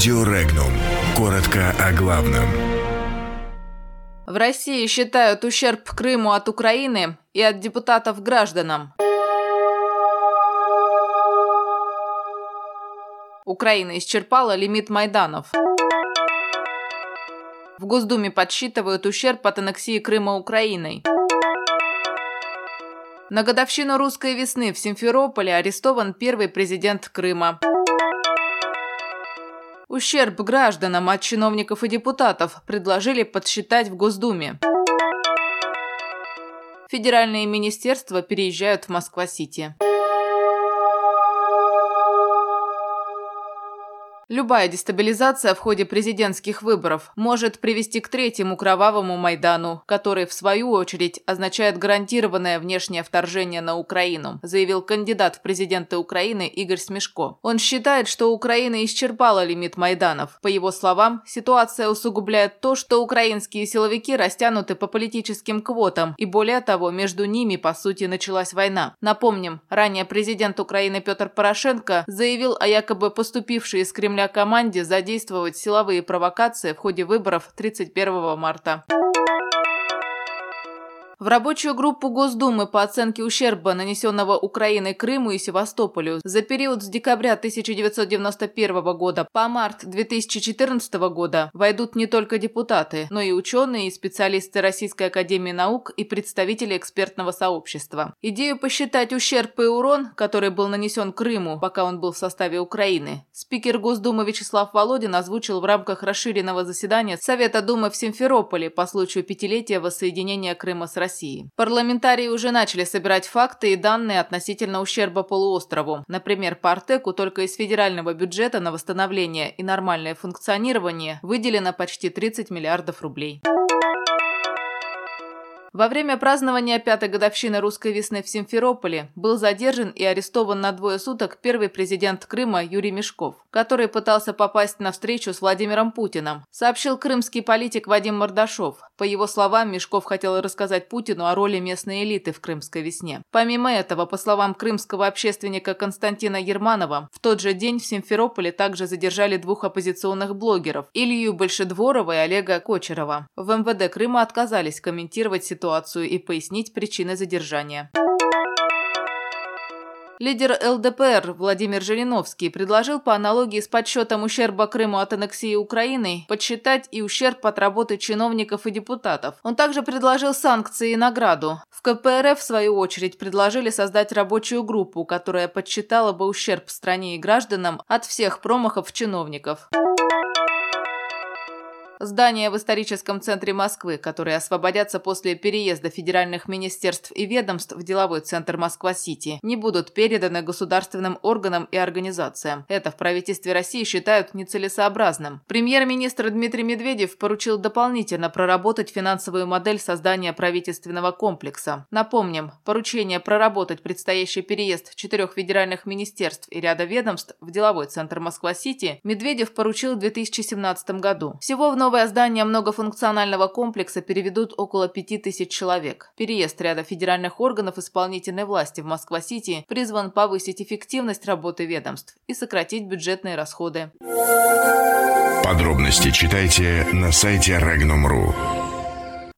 Радио Регнум. Коротко о главном. В России считают ущерб Крыму от Украины и от депутатов гражданам. Украина исчерпала лимит Майданов. В Госдуме подсчитывают ущерб от аннексии Крыма Украиной. На годовщину русской весны в Симферополе арестован первый президент Крыма. Ущерб гражданам от чиновников и депутатов предложили подсчитать в Госдуме. Федеральные министерства переезжают в Москва-Сити. Любая дестабилизация в ходе президентских выборов может привести к третьему кровавому Майдану, который, в свою очередь, означает гарантированное внешнее вторжение на Украину, заявил кандидат в президенты Украины Игорь Смешко. Он считает, что Украина исчерпала лимит Майданов. По его словам, ситуация усугубляет то, что украинские силовики растянуты по политическим квотам, и более того, между ними, по сути, началась война. Напомним, ранее президент Украины Петр Порошенко заявил о якобы поступившей из Кремля команде задействовать силовые провокации в ходе выборов 31 марта. В рабочую группу Госдумы по оценке ущерба, нанесенного Украиной Крыму и Севастополю за период с декабря 1991 года по март 2014 года войдут не только депутаты, но и ученые и специалисты Российской Академии Наук и представители экспертного сообщества. Идею посчитать ущерб и урон, который был нанесен Крыму, пока он был в составе Украины, спикер Госдумы Вячеслав Володин озвучил в рамках расширенного заседания Совета Думы в Симферополе по случаю пятилетия воссоединения Крыма с Россией. России. Парламентарии уже начали собирать факты и данные относительно ущерба полуострову. Например, по Артеку только из федерального бюджета на восстановление и нормальное функционирование выделено почти 30 миллиардов рублей. Во время празднования пятой годовщины русской весны в Симферополе был задержан и арестован на двое суток первый президент Крыма Юрий Мешков, который пытался попасть на встречу с Владимиром Путиным, сообщил крымский политик Вадим Мордашов. По его словам, Мешков хотел рассказать Путину о роли местной элиты в крымской весне. Помимо этого, по словам крымского общественника Константина Ерманова, в тот же день в Симферополе также задержали двух оппозиционных блогеров – Илью Большедворова и Олега Кочерова. В МВД Крыма отказались комментировать ситуацию ситуацию и пояснить причины задержания. Лидер ЛДПР Владимир Жириновский предложил по аналогии с подсчетом ущерба Крыму от аннексии Украины подсчитать и ущерб от работы чиновников и депутатов. Он также предложил санкции и награду. В КПРФ, в свою очередь, предложили создать рабочую группу, которая подсчитала бы ущерб стране и гражданам от всех промахов чиновников. Здания в историческом центре Москвы, которые освободятся после переезда федеральных министерств и ведомств в деловой центр Москва-Сити, не будут переданы государственным органам и организациям. Это в правительстве России считают нецелесообразным. Премьер-министр Дмитрий Медведев поручил дополнительно проработать финансовую модель создания правительственного комплекса. Напомним, поручение проработать предстоящий переезд четырех федеральных министерств и ряда ведомств в деловой центр Москва-Сити Медведев поручил в 2017 году. Всего в новом новое здание многофункционального комплекса переведут около 5000 человек. Переезд ряда федеральных органов исполнительной власти в Москва-Сити призван повысить эффективность работы ведомств и сократить бюджетные расходы. Подробности читайте на сайте Regnum.ru.